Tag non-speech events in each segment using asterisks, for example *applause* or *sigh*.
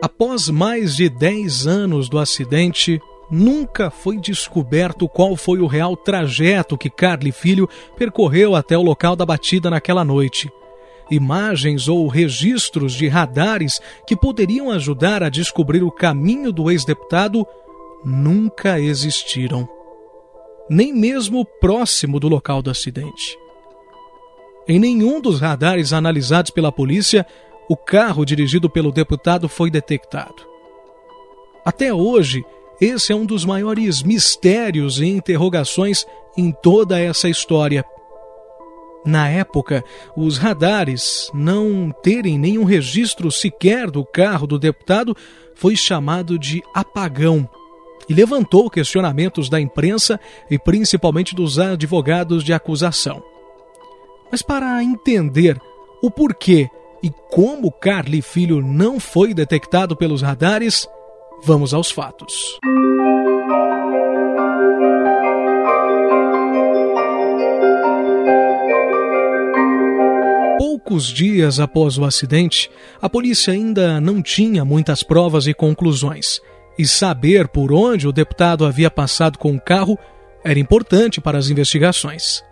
Após mais de 10 anos do acidente, nunca foi descoberto qual foi o real trajeto que Carly Filho percorreu até o local da batida naquela noite. Imagens ou registros de radares que poderiam ajudar a descobrir o caminho do ex-deputado nunca existiram. Nem mesmo próximo do local do acidente. Em nenhum dos radares analisados pela polícia o carro dirigido pelo deputado foi detectado. Até hoje, esse é um dos maiores mistérios e interrogações em toda essa história. Na época, os radares não terem nenhum registro sequer do carro do deputado foi chamado de apagão e levantou questionamentos da imprensa e principalmente dos advogados de acusação. Mas para entender o porquê e como Carly Filho não foi detectado pelos radares, vamos aos fatos. Poucos dias após o acidente, a polícia ainda não tinha muitas provas e conclusões, e saber por onde o deputado havia passado com o carro era importante para as investigações.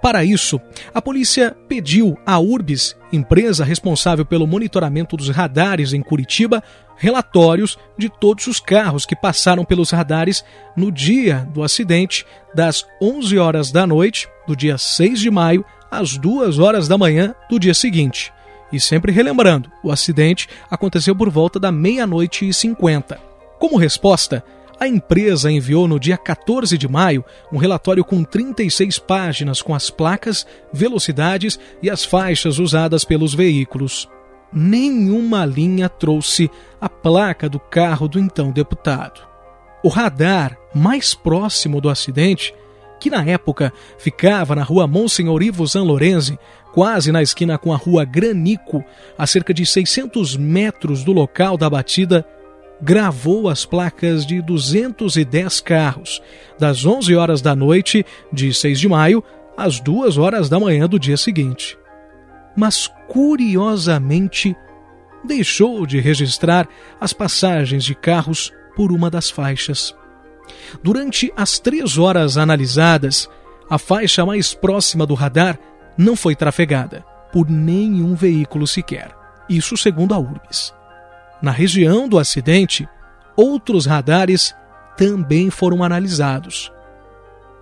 Para isso, a polícia pediu à Urbis, empresa responsável pelo monitoramento dos radares em Curitiba, relatórios de todos os carros que passaram pelos radares no dia do acidente, das 11 horas da noite do dia 6 de maio às 2 horas da manhã do dia seguinte. E sempre relembrando, o acidente aconteceu por volta da meia-noite e 50. Como resposta, a empresa enviou no dia 14 de maio um relatório com 36 páginas com as placas, velocidades e as faixas usadas pelos veículos. Nenhuma linha trouxe a placa do carro do então deputado. O radar mais próximo do acidente, que na época ficava na rua Monsenhor Ivo San Lorenzi, quase na esquina com a rua Granico, a cerca de 600 metros do local da batida, gravou as placas de 210 carros, das 11 horas da noite de 6 de maio às 2 horas da manhã do dia seguinte. Mas, curiosamente, deixou de registrar as passagens de carros por uma das faixas. Durante as três horas analisadas, a faixa mais próxima do radar não foi trafegada por nenhum veículo sequer. Isso segundo a URBS. Na região do acidente, outros radares também foram analisados.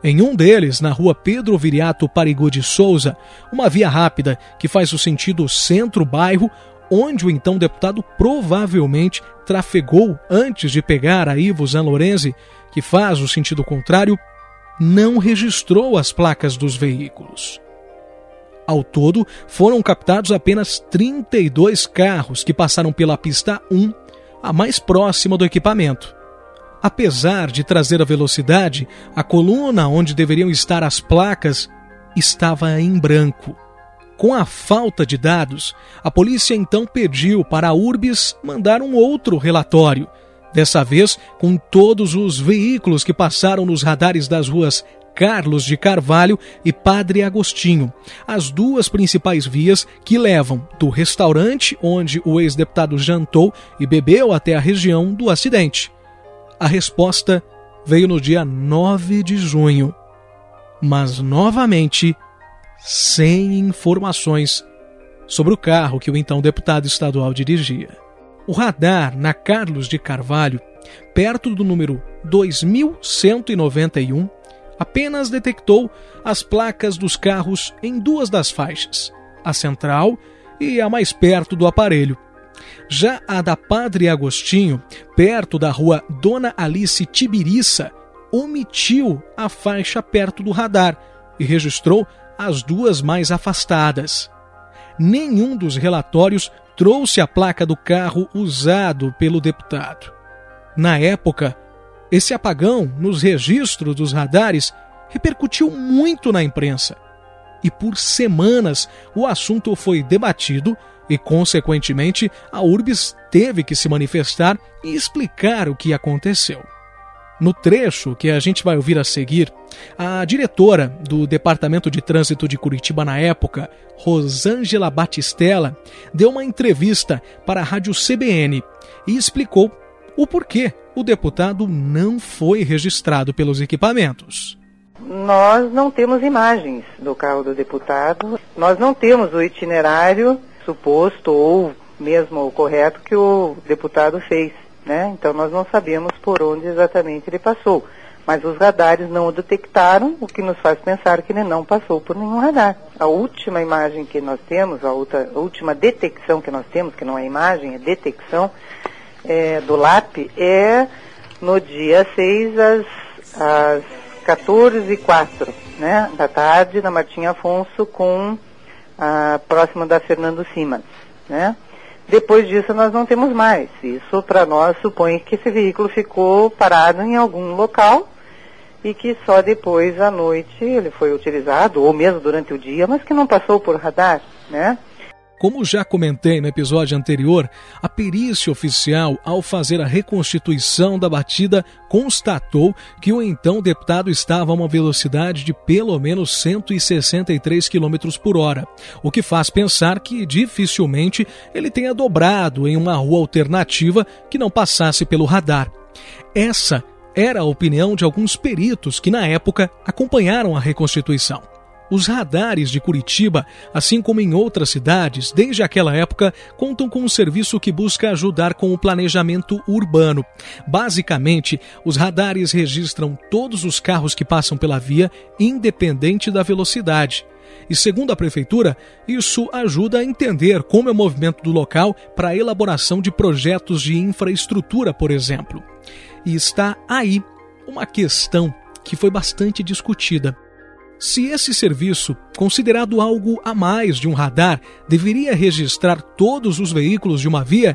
Em um deles, na rua Pedro Viriato Parigo de Souza, uma via rápida que faz o sentido centro-bairro, onde o então deputado provavelmente trafegou antes de pegar a Ivo Zanlorenzi, que faz o sentido contrário, não registrou as placas dos veículos. Ao todo, foram captados apenas 32 carros que passaram pela pista 1, a mais próxima do equipamento. Apesar de trazer a velocidade, a coluna onde deveriam estar as placas estava em branco. Com a falta de dados, a polícia então pediu para a Urbis mandar um outro relatório, dessa vez com todos os veículos que passaram nos radares das ruas Carlos de Carvalho e Padre Agostinho, as duas principais vias que levam do restaurante onde o ex-deputado jantou e bebeu até a região do acidente. A resposta veio no dia 9 de junho, mas novamente sem informações sobre o carro que o então deputado estadual dirigia. O radar na Carlos de Carvalho, perto do número 2191, apenas detectou as placas dos carros em duas das faixas, a central e a mais perto do aparelho. Já a da Padre Agostinho, perto da rua Dona Alice Tibiriça, omitiu a faixa perto do radar e registrou as duas mais afastadas. Nenhum dos relatórios trouxe a placa do carro usado pelo deputado. Na época, esse apagão nos registros dos radares repercutiu muito na imprensa. E por semanas o assunto foi debatido e, consequentemente, a URBS teve que se manifestar e explicar o que aconteceu. No trecho que a gente vai ouvir a seguir, a diretora do Departamento de Trânsito de Curitiba na época, Rosângela Batistella, deu uma entrevista para a rádio CBN e explicou o porquê o deputado não foi registrado pelos equipamentos. Nós não temos imagens do carro do deputado, nós não temos o itinerário suposto ou mesmo o correto que o deputado fez né? Então nós não sabemos por onde exatamente ele passou. Mas os radares não o detectaram, o que nos faz pensar que ele não passou por nenhum radar. A última imagem que nós temos, a, outra, a última detecção que nós temos, que não é imagem, é detecção, é, do LAP, é no dia 6 às, às 14 e 04 né, da tarde, na Martinha Afonso, com a próxima da Fernando Simas, né? Depois disso nós não temos mais. Isso para nós supõe que esse veículo ficou parado em algum local e que só depois à noite ele foi utilizado, ou mesmo durante o dia, mas que não passou por radar, né? Como já comentei no episódio anterior, a perícia oficial, ao fazer a reconstituição da batida, constatou que o então deputado estava a uma velocidade de pelo menos 163 km por hora, o que faz pensar que dificilmente ele tenha dobrado em uma rua alternativa que não passasse pelo radar. Essa era a opinião de alguns peritos que, na época, acompanharam a reconstituição. Os radares de Curitiba, assim como em outras cidades, desde aquela época, contam com um serviço que busca ajudar com o planejamento urbano. Basicamente, os radares registram todos os carros que passam pela via, independente da velocidade. E segundo a prefeitura, isso ajuda a entender como é o movimento do local para a elaboração de projetos de infraestrutura, por exemplo. E está aí uma questão que foi bastante discutida. Se esse serviço, considerado algo a mais de um radar, deveria registrar todos os veículos de uma via,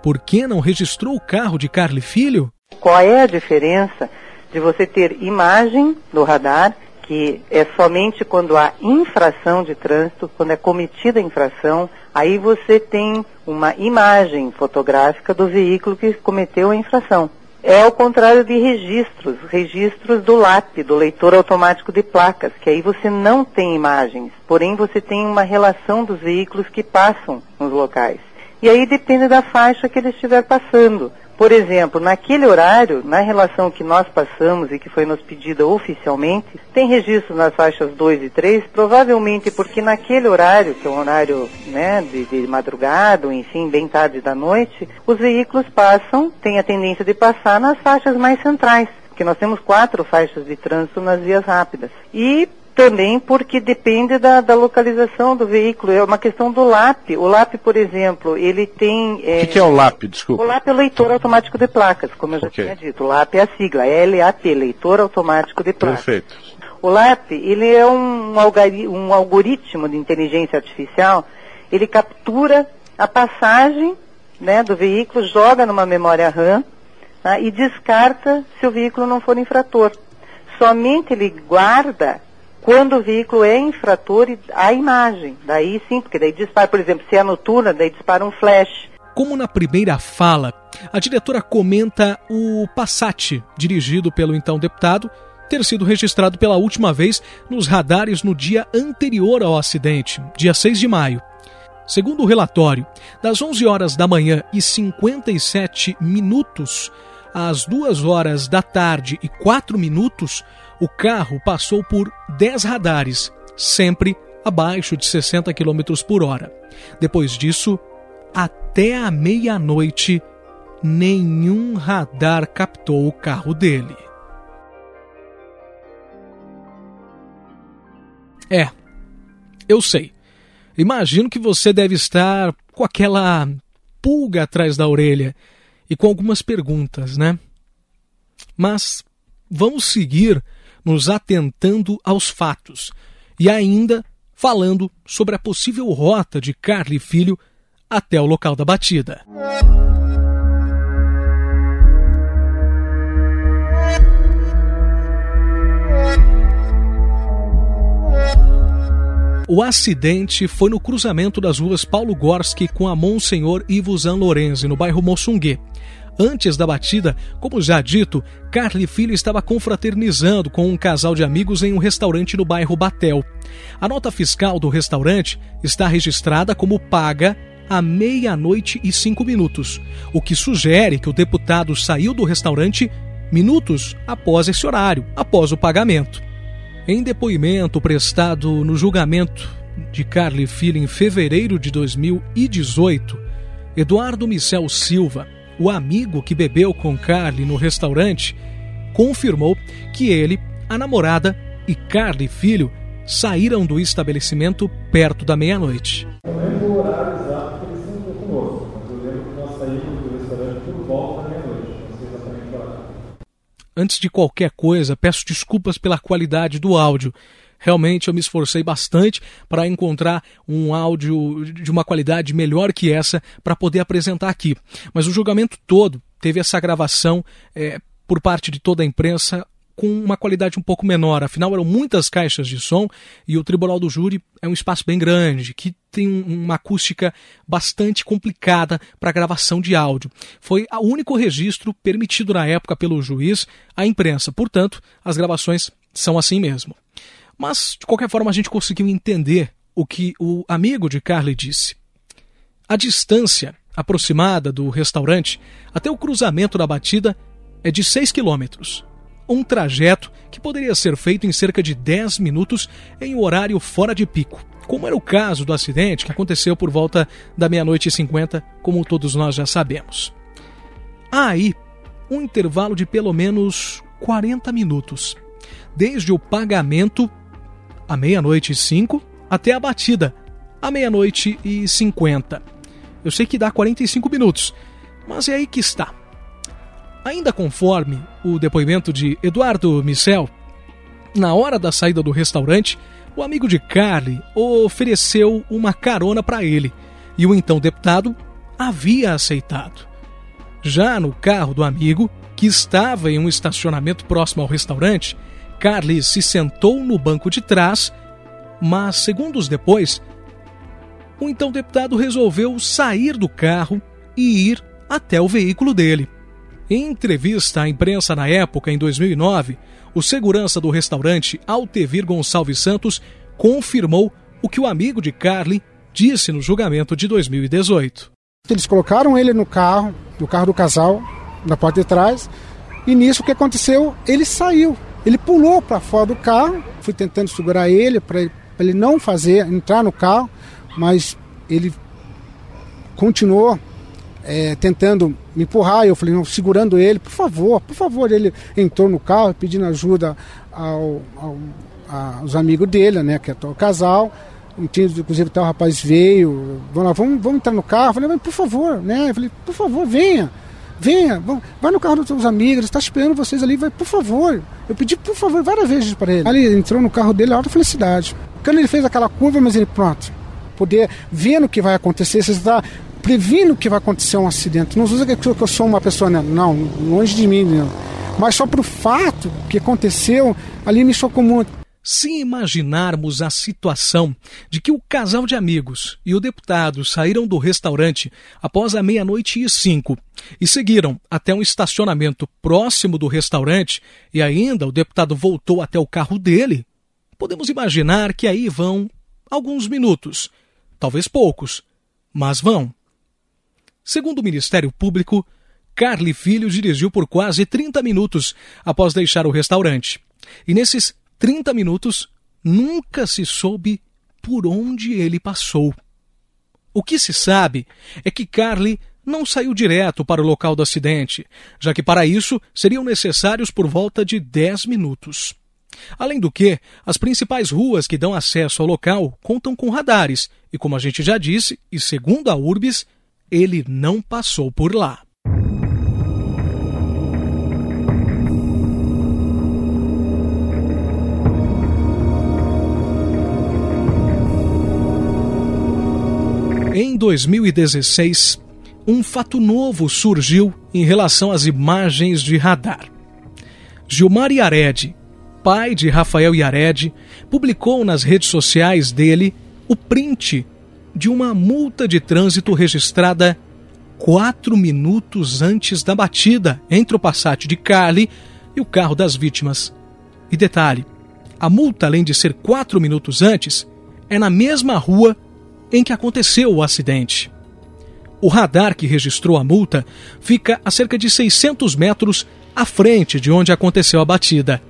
por que não registrou o carro de Carly Filho? Qual é a diferença de você ter imagem do radar, que é somente quando há infração de trânsito, quando é cometida a infração, aí você tem uma imagem fotográfica do veículo que cometeu a infração. É ao contrário de registros, registros do LAP, do leitor automático de placas, que aí você não tem imagens, porém você tem uma relação dos veículos que passam nos locais. E aí depende da faixa que ele estiver passando. Por exemplo, naquele horário, na relação que nós passamos e que foi nos pedida oficialmente, tem registro nas faixas 2 e 3, provavelmente porque naquele horário, que é um horário né, de, de madrugada, ou enfim, bem tarde da noite, os veículos passam, têm a tendência de passar nas faixas mais centrais porque nós temos quatro faixas de trânsito nas vias rápidas. E também porque depende da, da, localização do veículo. É uma questão do LAP. O LAP, por exemplo, ele tem. É, o que, que, é o LAP? Desculpa. O LAP é o leitor automático de placas, como eu já okay. tinha dito. O LAP é a sigla, é LAP, leitor automático de placas. Perfeito. O LAP, ele é um, um algoritmo de inteligência artificial. Ele captura a passagem né, do veículo, joga numa memória RAM tá, e descarta se o veículo não for infrator. Somente ele guarda quando o veículo é infrator, a imagem. Daí sim, porque daí dispara, por exemplo, se é noturna, daí dispara um flash. Como na primeira fala, a diretora comenta o Passat, dirigido pelo então deputado, ter sido registrado pela última vez nos radares no dia anterior ao acidente, dia 6 de maio. Segundo o relatório, das 11 horas da manhã e 57 minutos às 2 horas da tarde e 4 minutos, o carro passou por 10 radares, sempre abaixo de 60 km por hora. Depois disso, até a meia-noite, nenhum radar captou o carro dele. É, eu sei. Imagino que você deve estar com aquela pulga atrás da orelha e com algumas perguntas, né? Mas vamos seguir nos atentando aos fatos e ainda falando sobre a possível rota de Carly Filho até o local da batida. O acidente foi no cruzamento das ruas Paulo Gorski com a Monsenhor Ivo Zan Lorenzi, no bairro Moçungue. Antes da batida, como já dito, Carly Filho estava confraternizando com um casal de amigos em um restaurante no bairro Batel. A nota fiscal do restaurante está registrada como paga à meia-noite e cinco minutos, o que sugere que o deputado saiu do restaurante minutos após esse horário, após o pagamento. Em depoimento prestado no julgamento de Carly Filho em fevereiro de 2018, Eduardo Michel Silva, o amigo que bebeu com Carly no restaurante, confirmou que ele, a namorada e Carly Filho saíram do estabelecimento perto da meia-noite. Antes de qualquer coisa, peço desculpas pela qualidade do áudio. Realmente eu me esforcei bastante para encontrar um áudio de uma qualidade melhor que essa para poder apresentar aqui. Mas o julgamento todo teve essa gravação é, por parte de toda a imprensa com uma qualidade um pouco menor. Afinal, eram muitas caixas de som e o tribunal do júri é um espaço bem grande, que tem uma acústica bastante complicada para gravação de áudio. Foi o único registro permitido na época pelo juiz à imprensa. Portanto, as gravações são assim mesmo. Mas, de qualquer forma, a gente conseguiu entender o que o amigo de Carly disse. A distância aproximada do restaurante até o cruzamento da batida é de 6 quilômetros. Um trajeto que poderia ser feito em cerca de 10 minutos em horário fora de pico, como era o caso do acidente que aconteceu por volta da meia-noite e 50, como todos nós já sabemos. Há aí um intervalo de pelo menos 40 minutos, desde o pagamento à meia-noite e cinco, até a batida, à meia-noite e cinquenta. Eu sei que dá 45 minutos, mas é aí que está. Ainda conforme o depoimento de Eduardo Michel, na hora da saída do restaurante, o amigo de Carly ofereceu uma carona para ele e o então deputado havia aceitado. Já no carro do amigo, que estava em um estacionamento próximo ao restaurante, Carly se sentou no banco de trás, mas segundos depois, o então deputado resolveu sair do carro e ir até o veículo dele. Em entrevista à imprensa na época, em 2009, o segurança do restaurante Altevir Gonçalves Santos confirmou o que o amigo de Carly disse no julgamento de 2018. Eles colocaram ele no carro, no carro do casal, na parte de trás, e nisso o que aconteceu, ele saiu. Ele pulou para fora do carro, fui tentando segurar ele para ele não fazer, entrar no carro, mas ele continuou é, tentando me empurrar. Eu falei, não, segurando ele, por favor, por favor. Ele entrou no carro pedindo ajuda ao, ao, aos amigos dele, né, que é o casal. Inclusive o rapaz veio, vamos, vamos, vamos entrar no carro. Eu falei, mas por favor, né? Eu falei, por favor, venha venha, vai no carro dos seus amigos, está esperando vocês ali, vai, por favor. Eu pedi, por favor, várias vezes para ele. Ele entrou no carro dele, alta felicidade. Quando ele fez aquela curva, mas ele, pronto, poder ver o que vai acontecer, você está prevendo que vai acontecer um acidente. Não usa que eu sou uma pessoa, né? não, longe de mim, não. mas só para o fato que aconteceu, ali me chocou muito. Se imaginarmos a situação de que o casal de amigos e o deputado saíram do restaurante após a meia-noite e cinco e seguiram até um estacionamento próximo do restaurante e ainda o deputado voltou até o carro dele, podemos imaginar que aí vão alguns minutos, talvez poucos, mas vão. Segundo o Ministério Público, Carly Filho dirigiu por quase 30 minutos após deixar o restaurante. E nesses 30 minutos, nunca se soube por onde ele passou. O que se sabe é que Carly não saiu direto para o local do acidente, já que para isso seriam necessários por volta de 10 minutos. Além do que, as principais ruas que dão acesso ao local contam com radares, e como a gente já disse, e segundo a Urbis, ele não passou por lá. Em 2016, um fato novo surgiu em relação às imagens de radar. Gilmar Yared, pai de Rafael Yared, publicou nas redes sociais dele o print de uma multa de trânsito registrada quatro minutos antes da batida entre o Passat de Carly e o carro das vítimas. E detalhe: a multa, além de ser quatro minutos antes, é na mesma rua em que aconteceu o acidente. O radar que registrou a multa fica a cerca de 600 metros à frente de onde aconteceu a batida.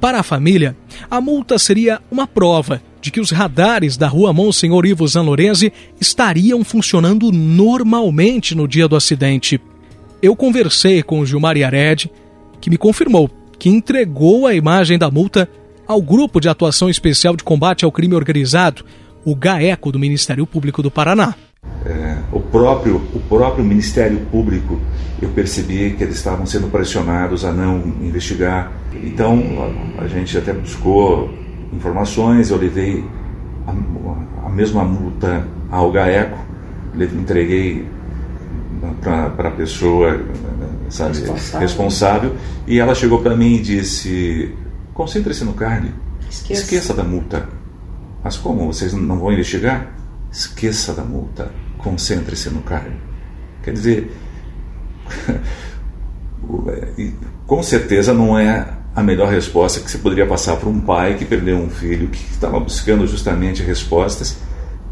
Para a família, a multa seria uma prova de que os radares da rua Monsenhor Ivo Zanlorenzi estariam funcionando normalmente no dia do acidente. Eu conversei com o Gilmar Yared, que me confirmou que entregou a imagem da multa ao Grupo de Atuação Especial de Combate ao Crime Organizado, o GAECO do Ministério Público do Paraná. É, o, próprio, o próprio Ministério Público, eu percebi que eles estavam sendo pressionados a não investigar. Então, a, a gente até buscou informações, eu levei a, a mesma multa ao GAECO, entreguei para a pessoa sabe, responsável. responsável. e ela chegou para mim e disse: concentre-se no carne, esqueça. esqueça da multa. Mas como? Vocês não vão investigar? Esqueça da multa, concentre-se no carne. Quer dizer, *laughs* com certeza não é a melhor resposta que você poderia passar para um pai que perdeu um filho, que estava buscando justamente respostas.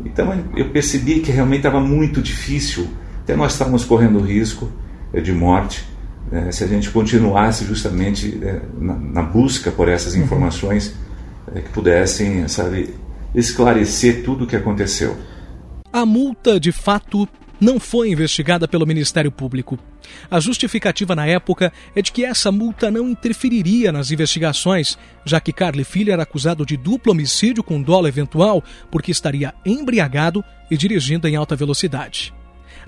Então eu percebi que realmente estava muito difícil, até nós estávamos correndo risco eh, de morte, né, se a gente continuasse justamente eh, na, na, busca por essas uhum. informações eh, que pudessem, sabe, esclarecer tudo o que aconteceu. A multa, de fato, não foi investigada pelo Ministério Público. A justificativa na época é de que essa multa não interferiria nas investigações, já que Carly Filho era acusado de duplo homicídio com dolo eventual porque estaria embriagado e dirigindo em alta velocidade.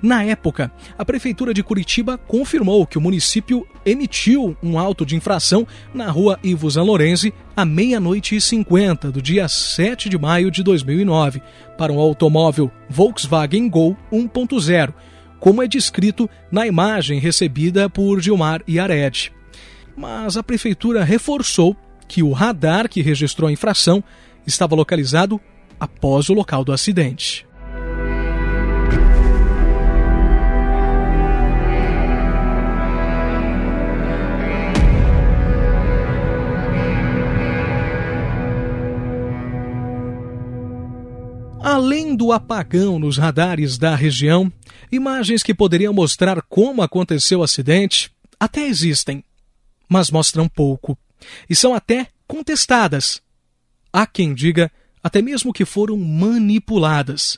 Na época, a Prefeitura de Curitiba confirmou que o município emitiu um auto de infração na rua Ivo Zanlorenzi à meia-noite e cinquenta do dia 7 de maio de 2009 para um automóvel Volkswagen Gol 1.0, como é descrito na imagem recebida por Gilmar Iared. Mas a Prefeitura reforçou que o radar que registrou a infração estava localizado após o local do acidente. Além do apagão nos radares da região, imagens que poderiam mostrar como aconteceu o acidente até existem, mas mostram pouco e são até contestadas. Há quem diga até mesmo que foram manipuladas.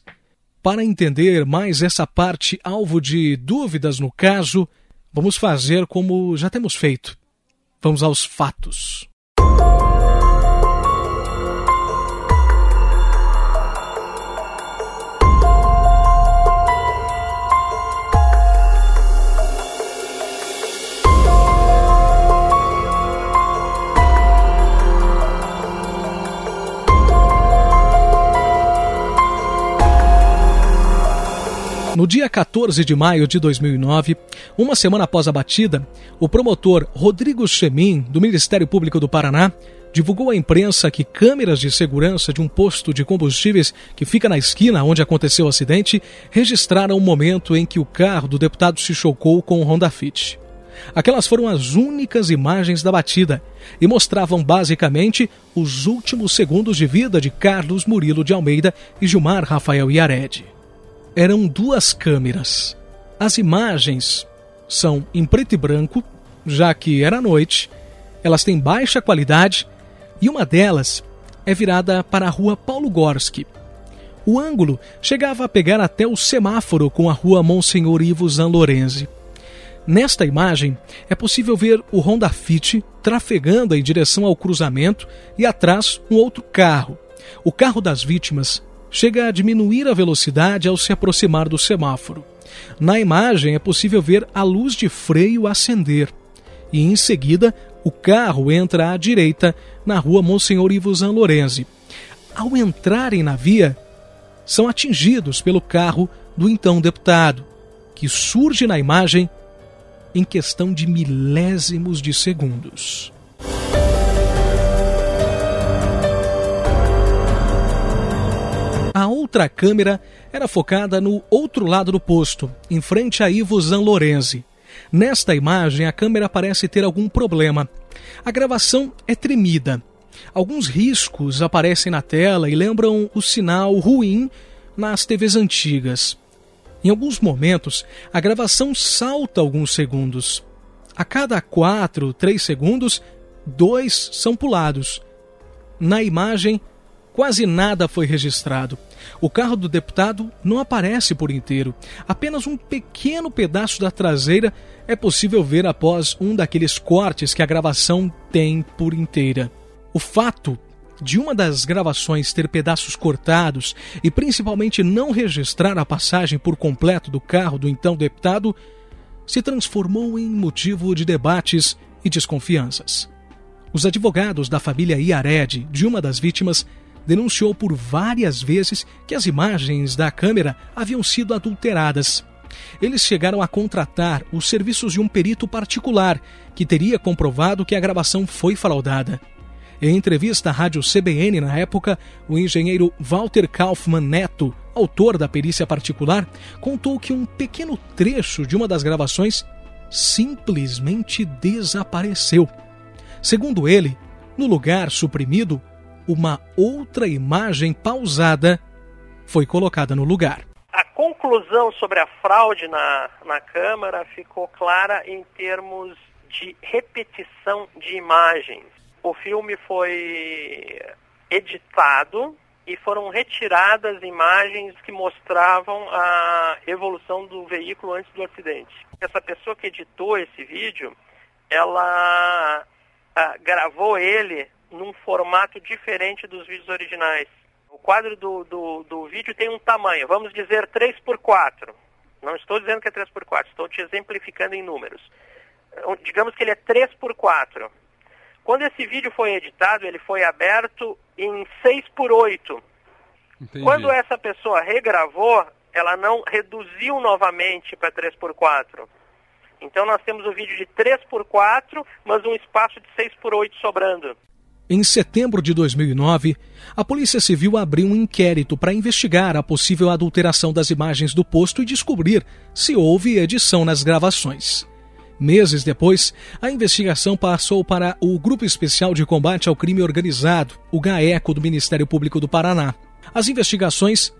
Para entender mais essa parte alvo de dúvidas no caso, vamos fazer como já temos feito. Vamos aos fatos. Dia 14 de maio de 2009, uma semana após a batida, o promotor Rodrigo Chemin, do Ministério Público do Paraná, divulgou à imprensa que câmeras de segurança de um posto de combustíveis que fica na esquina onde aconteceu o acidente registraram o momento em que o carro do deputado se chocou com o Honda Fit. Aquelas foram as únicas imagens da batida e mostravam basicamente os últimos segundos de vida de Carlos Murilo de Almeida e Gilmar Rafael Iared eram duas câmeras. As imagens são em preto e branco, já que era noite, elas têm baixa qualidade e uma delas é virada para a rua Paulo Gorski. O ângulo chegava a pegar até o semáforo com a rua Monsenhor Ivo Zanlorenzi. Nesta imagem, é possível ver o Honda Fit trafegando em direção ao cruzamento e atrás um outro carro. O carro das vítimas chega a diminuir a velocidade ao se aproximar do semáforo. Na imagem é possível ver a luz de freio acender e em seguida o carro entra à direita na rua Monsenhor Ivo Zanlorenzi. Ao entrarem na via, são atingidos pelo carro do então deputado, que surge na imagem em questão de milésimos de segundos. Outra câmera era focada no outro lado do posto, em frente a Ivo Zanlorenzi. Nesta imagem, a câmera parece ter algum problema. A gravação é tremida. Alguns riscos aparecem na tela e lembram o sinal ruim nas TVs antigas. Em alguns momentos, a gravação salta alguns segundos. A cada quatro, três segundos, dois são pulados. Na imagem, quase nada foi registrado. O carro do deputado não aparece por inteiro. Apenas um pequeno pedaço da traseira é possível ver após um daqueles cortes que a gravação tem por inteira. O fato de uma das gravações ter pedaços cortados e principalmente não registrar a passagem por completo do carro do então deputado se transformou em motivo de debates e desconfianças. Os advogados da família Iared, de uma das vítimas, denunciou por várias vezes que as imagens da câmera haviam sido adulteradas. Eles chegaram a contratar os serviços de um perito particular que teria comprovado que a gravação foi fraudada. Em entrevista à rádio CBN na época, o engenheiro Walter Kaufmann Neto, autor da perícia particular, contou que um pequeno trecho de uma das gravações simplesmente desapareceu. Segundo ele, no lugar suprimido, uma outra imagem pausada foi colocada no lugar. A conclusão sobre a fraude na, na Câmara ficou clara em termos de repetição de imagens o filme foi editado e foram retiradas imagens que mostravam a evolução do veículo antes do acidente. Essa pessoa que editou esse vídeo, ela ah, gravou ele num formato diferente dos vídeos originais. O quadro do, do, do vídeo tem um tamanho, vamos dizer 3x4. Não estou dizendo que é 3x4, estou te exemplificando em números. Digamos que ele é 3x4. Quando esse vídeo foi editado, ele foi aberto em 6 por 8. Entendi. Quando essa pessoa regravou, ela não reduziu novamente para 3 por 4. Então nós temos o vídeo de 3 por 4, mas um espaço de 6 por 8 sobrando. Em setembro de 2009, a Polícia Civil abriu um inquérito para investigar a possível adulteração das imagens do posto e descobrir se houve edição nas gravações. Meses depois, a investigação passou para o Grupo Especial de Combate ao Crime Organizado, o GAECO do Ministério Público do Paraná. As investigações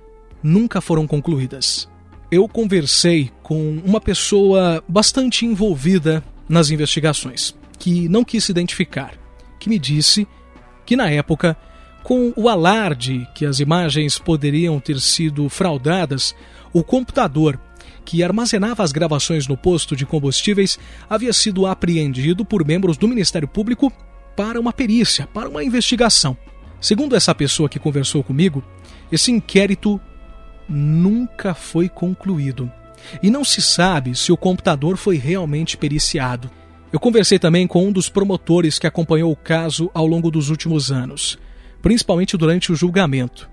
nunca foram concluídas. Eu conversei com uma pessoa bastante envolvida nas investigações, que não quis se identificar, que me disse que na época, com o alarde que as imagens poderiam ter sido fraudadas, o computador que armazenava as gravações no posto de combustíveis, havia sido apreendido por membros do Ministério Público para uma perícia, para uma investigação. Segundo essa pessoa que conversou comigo, esse inquérito nunca foi concluído. E não se sabe se o computador foi realmente periciado. Eu conversei também com um dos promotores que acompanhou o caso ao longo dos últimos anos, principalmente durante o julgamento.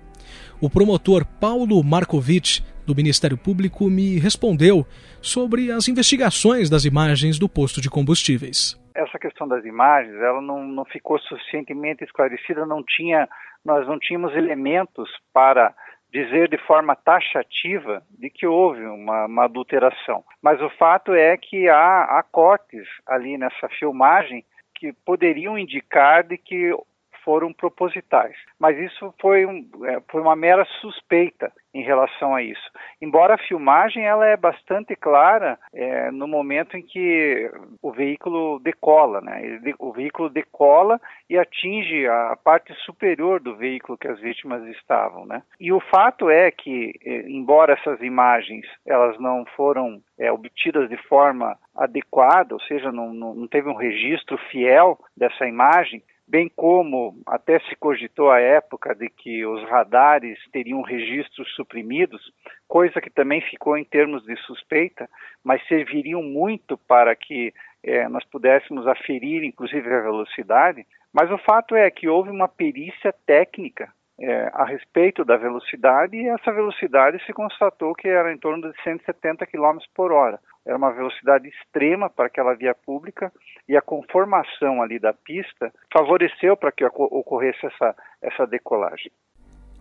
O promotor Paulo Markovitch do Ministério Público me respondeu sobre as investigações das imagens do posto de combustíveis. Essa questão das imagens, ela não, não ficou suficientemente esclarecida, não tinha, nós não tínhamos elementos para dizer de forma taxativa de que houve uma, uma, adulteração. Mas o fato é que há, há cortes ali nessa filmagem que poderiam indicar de que foram propositais. Mas isso foi, um, é, foi uma mera suspeita em relação a isso. Embora a filmagem ela é bastante clara é, no momento em que o veículo decola, né? O veículo decola e atinge a parte superior do veículo que as vítimas estavam, né? E o fato é que, é, embora essas imagens elas não foram é, obtidas de forma adequada, ou seja, não, não, não teve um registro fiel dessa imagem, bem como até se cogitou à época de que os radares teriam registros suprimidos, coisa que também ficou em termos de suspeita, mas serviriam muito para que é, nós pudéssemos aferir, inclusive, a velocidade. Mas o fato é que houve uma perícia técnica é, a respeito da velocidade e essa velocidade se constatou que era em torno de 170 km por hora. Era uma velocidade extrema para aquela via pública e a conformação ali da pista favoreceu para que ocorresse essa, essa decolagem.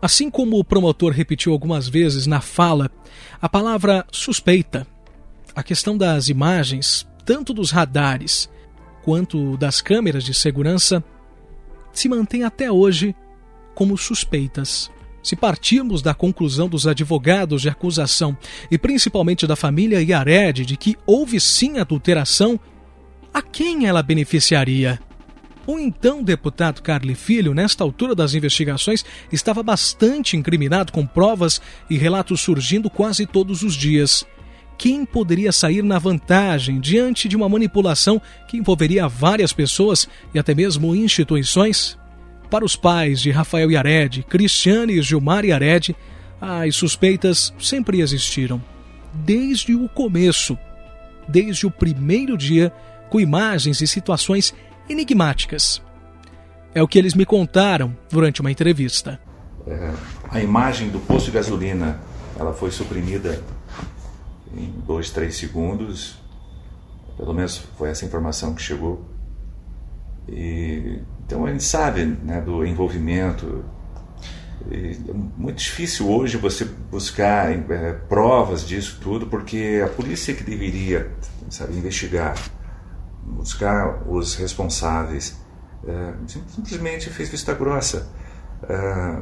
Assim como o promotor repetiu algumas vezes na fala a palavra suspeita, a questão das imagens, tanto dos radares quanto das câmeras de segurança, se mantém até hoje como suspeitas. Se partirmos da conclusão dos advogados de acusação e principalmente da família Yared de que houve sim adulteração, a quem ela beneficiaria? O então deputado Carli Filho, nesta altura das investigações, estava bastante incriminado com provas e relatos surgindo quase todos os dias. Quem poderia sair na vantagem diante de uma manipulação que envolveria várias pessoas e até mesmo instituições? Para os pais de Rafael Yared, Cristiane e Gilmar Yared, as suspeitas sempre existiram. Desde o começo, desde o primeiro dia, com imagens e situações enigmáticas. É o que eles me contaram durante uma entrevista. É, a imagem do posto de gasolina ela foi suprimida em dois, três segundos. Pelo menos foi essa informação que chegou. E, então a gente sabe né, do envolvimento. É muito difícil hoje você buscar é, provas disso tudo, porque a polícia que deveria sabe, investigar buscar os responsáveis. É, simplesmente fez vista grossa. É,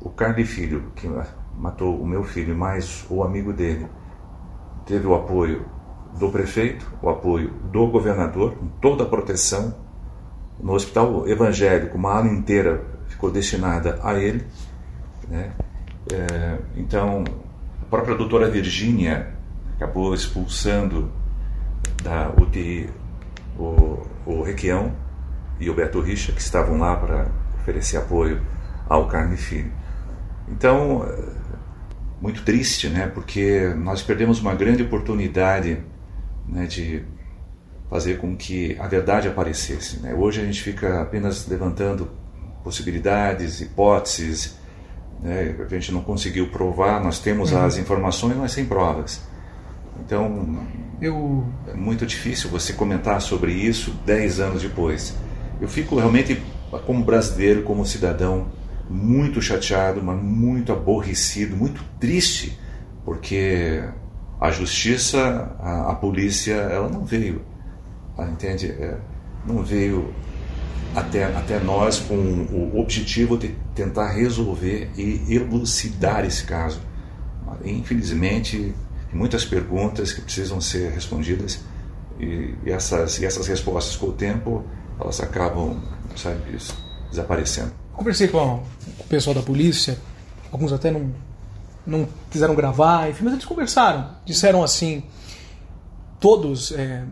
o Carli Filho, que matou o meu filho, mais o amigo dele, teve o apoio do prefeito, o apoio do governador, com toda a proteção. No hospital evangélico, uma ala inteira ficou destinada a ele. Né? É, então, a própria doutora Virgínia acabou expulsando da UTI o, o Requião e o Beto Richa, que estavam lá para oferecer apoio ao Carne Filho. Então, eh, muito triste, né? Porque nós perdemos uma grande oportunidade né, de fazer com que a verdade aparecesse. Né? Hoje a gente fica apenas levantando possibilidades, hipóteses. Né? A gente não conseguiu provar, nós temos uhum. as informações, mas sem provas. Então, eu... é muito difícil você comentar sobre isso dez anos depois. Eu fico realmente, como brasileiro, como cidadão, muito chateado, mas muito aborrecido, muito triste, porque a justiça, a, a polícia, ela não veio, entende? É, não veio até, até nós com o objetivo de tentar resolver e elucidar esse caso. Infelizmente, muitas perguntas que precisam ser respondidas e, e, essas, e essas respostas com o tempo elas acabam, sabe, desaparecendo. Conversei com o pessoal da polícia, alguns até não, não quiseram gravar, enfim, mas eles conversaram, disseram assim, todos é,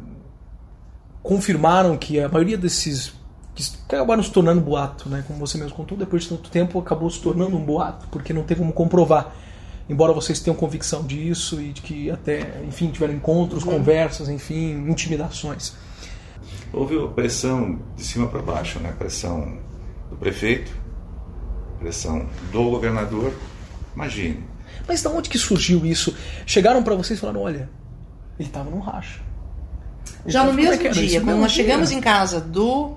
confirmaram que a maioria desses que acabaram se tornando boato, né? Como você mesmo contou, depois de tanto tempo acabou se tornando um boato, porque não teve como comprovar embora vocês tenham convicção disso e de que até, enfim, tiveram encontros, uhum. conversas, enfim, intimidações. Houve pressão de cima para baixo, né? Pressão do prefeito, pressão do governador. Imagine. Mas de onde que surgiu isso? Chegaram para vocês e falaram, olha, ele estava num racha. Já no é mesmo dia, quando nós dia. chegamos em casa do,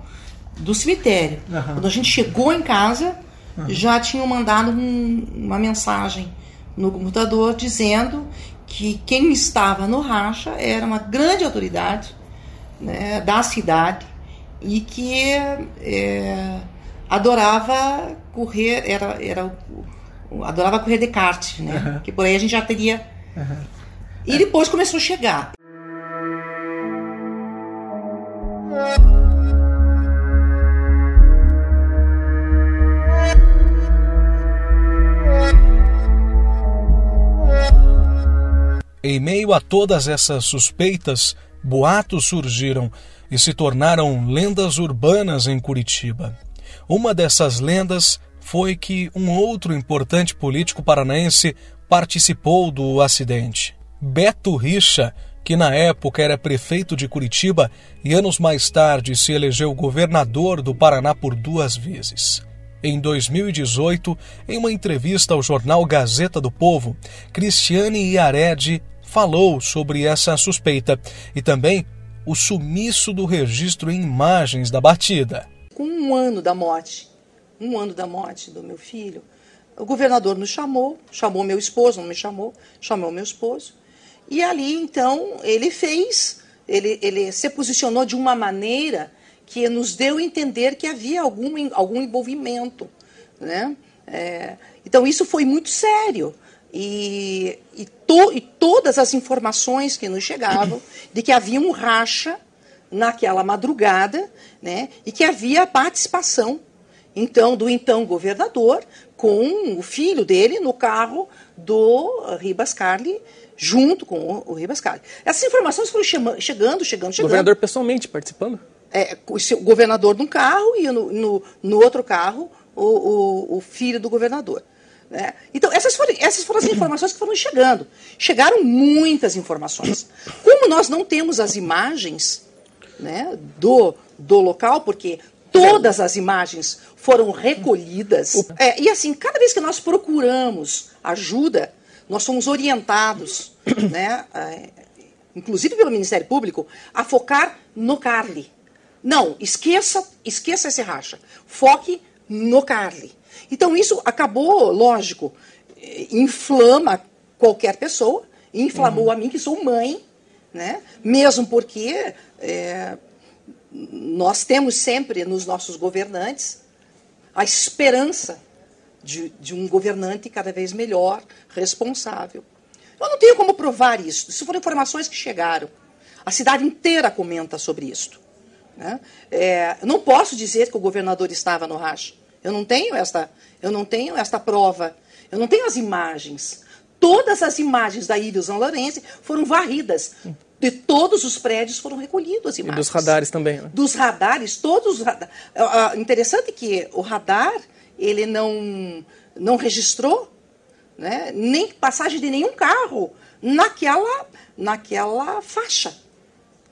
do cemitério, uhum. quando a gente chegou em casa, uhum. já tinham mandado um, uma mensagem no computador dizendo que quem estava no racha era uma grande autoridade né, da cidade e que é, adorava correr, era, era adorava correr de kart, né? Uhum. Que por aí a gente já teria. Uhum. E depois começou a chegar. Em meio a todas essas suspeitas, boatos surgiram e se tornaram lendas urbanas em Curitiba. Uma dessas lendas foi que um outro importante político paranaense participou do acidente. Beto Richa, que na época era prefeito de Curitiba e anos mais tarde se elegeu governador do Paraná por duas vezes. Em 2018, em uma entrevista ao jornal Gazeta do Povo, Cristiane Iared falou sobre essa suspeita e também o sumiço do registro em imagens da batida. Com um ano da morte, um ano da morte do meu filho, o governador nos chamou, chamou meu esposo, não me chamou, chamou meu esposo. E ali, então, ele fez, ele, ele se posicionou de uma maneira que nos deu a entender que havia algum, algum envolvimento. Né? É, então, isso foi muito sério. E, e, to, e, todas as informações que nos chegavam *coughs* de que havia um racha naquela madrugada, né, e que havia participação, então, do então governador com o filho dele no carro do Ribas Carli, junto com o Ribas Carli. Essas informações foram chegando, chegando, chegando. O governador pessoalmente participando? É, o, governador num carro e no, no, no outro carro o, o, o filho do governador. Né? Então, essas foram, essas foram as *clears throat* informações que foram chegando. Chegaram muitas informações. Como nós não temos as imagens né, do, do local, porque todas as imagens foram recolhidas. É, e assim, cada vez que nós procuramos ajuda, nós somos orientados, *clears throat* né, é, inclusive pelo Ministério Público, a focar no Carly. Não, esqueça, esqueça esse racha. Foque no Carly. Então isso acabou, lógico, inflama qualquer pessoa, inflamou uhum. a mim que sou mãe, né? Mesmo porque é, nós temos sempre nos nossos governantes a esperança de, de, um governante cada vez melhor, responsável. Eu não tenho como provar isso. Isso foram informações que chegaram. A cidade inteira comenta sobre isso. Né? É, eu não posso dizer que o governador estava no racha. Eu não tenho esta, eu não tenho esta prova. Eu não tenho as imagens. Todas as imagens da Ilha São Lourenço foram varridas. De todos os prédios foram recolhidos as imagens. E dos radares também. Né? Dos radares, todos os radares. Interessante que o radar ele não, não registrou né, nem passagem de nenhum carro naquela, naquela faixa.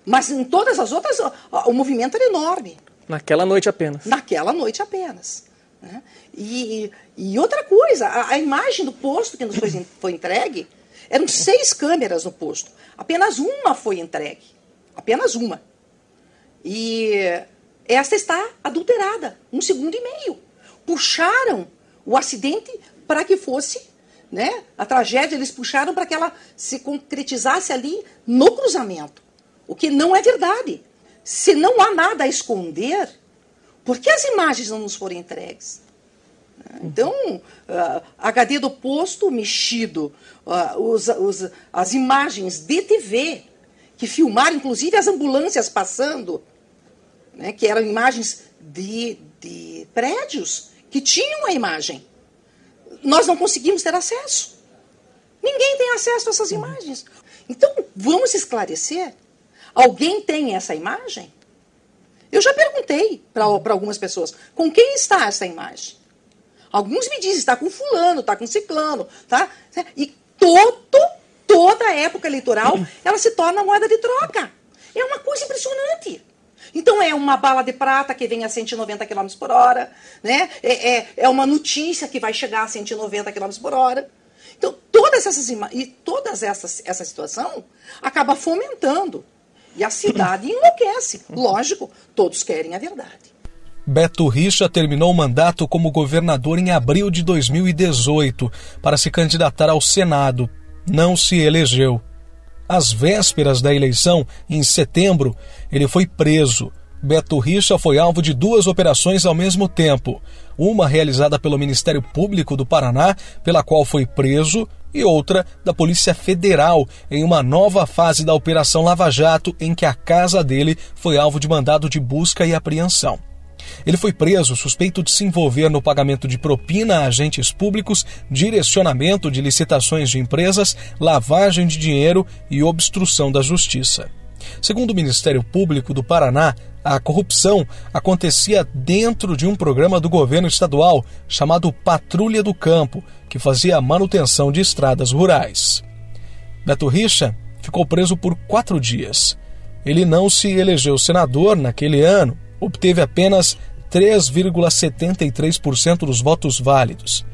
Mas em todas as outras, o movimento era enorme. Naquela noite apenas. Naquela noite apenas. Né? E, e outra coisa, a, a, imagem do posto que nos foi, *laughs* foi entregue, eram seis câmeras no posto. Apenas uma foi entregue. Apenas uma. E esta está adulterada, um segundo e meio. Puxaram o acidente para que fosse, né? A tragédia eles puxaram para que ela se concretizasse ali no cruzamento. O que não é verdade. Se não há nada a esconder, por que as imagens não nos foram entregues? Então, uh, ah, HD do posto mexido, uh, os, os, as imagens de TV, que filmaram inclusive as ambulâncias passando, né, que eram imagens de, de prédios que tinham a imagem. Nós não conseguimos ter acesso. Ninguém tem acesso a essas imagens. Então, vamos esclarecer Alguém tem essa imagem? Eu já perguntei para algumas pessoas: com quem está essa imagem? Alguns me dizem: está com fulano, está com ciclano, tá? E todo, toda época eleitoral ela se torna moeda de troca. É uma coisa impressionante. Então é uma bala de prata que vem a 190 km por hora, né? É, é, é uma notícia que vai chegar a 190 km por hora. Então, todas essas e todas essas essa situação acaba fomentando e a cidade enlouquece. Lógico, todos querem a verdade. Beto Richa terminou o mandato como governador em abril de 2018 para se candidatar ao Senado. Não se elegeu. Às vésperas da eleição, em setembro, ele foi preso Beto Richa foi alvo de duas operações ao mesmo tempo. Uma realizada pelo Ministério Público do Paraná, pela qual foi preso, e outra da Polícia Federal, em uma nova fase da Operação Lava Jato, em que a casa dele foi alvo de mandado de busca e apreensão. Ele foi preso suspeito de se envolver no pagamento de propina a agentes públicos, direcionamento de licitações de empresas, lavagem de dinheiro e obstrução da justiça. Segundo o Ministério Público do Paraná, a corrupção acontecia dentro de um programa do governo estadual chamado Patrulha do Campo, que fazia a manutenção de estradas rurais. Beto Richa ficou preso por quatro dias. Ele não se elegeu senador naquele ano, obteve apenas 3,73% dos votos válidos.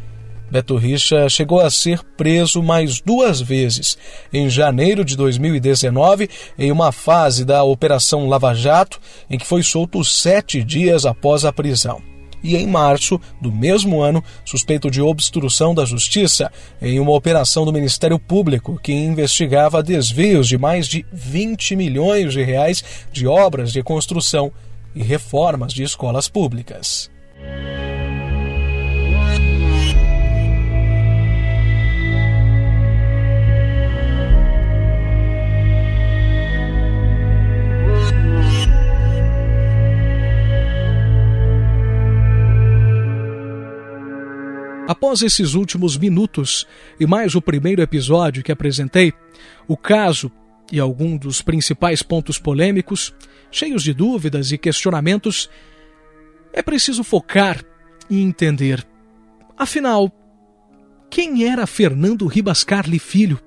Beto Richa chegou a ser preso mais duas vezes, em janeiro de 2019, em uma fase da Operação Lava Jato, em que foi solto sete dias após a prisão. e, em março do mesmo ano, suspeito de obstrução da justiça em uma operação do Ministério Público que investigava desvios de mais de 20 milhões de reais de obras de construção e reformas de escolas públicas. Após esses últimos minutos e mais o primeiro episódio que apresentei, o caso e alguns dos principais pontos polêmicos, cheios de dúvidas e questionamentos, é preciso focar e entender. Afinal, quem era Fernando Ribas Carli Filho?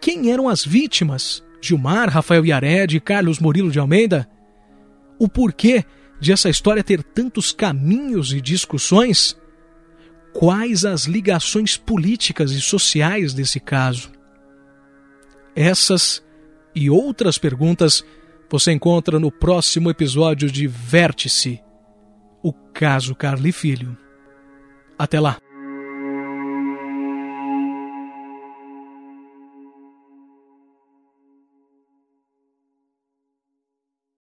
Quem eram as vítimas? Gilmar, Rafael Yared e Carlos Murilo de Almeida? O porquê de essa história ter tantos caminhos e discussões? Quais as ligações políticas e sociais desse caso? Essas e outras perguntas você encontra no próximo episódio de Vértice, o caso Carli Filho. Até lá!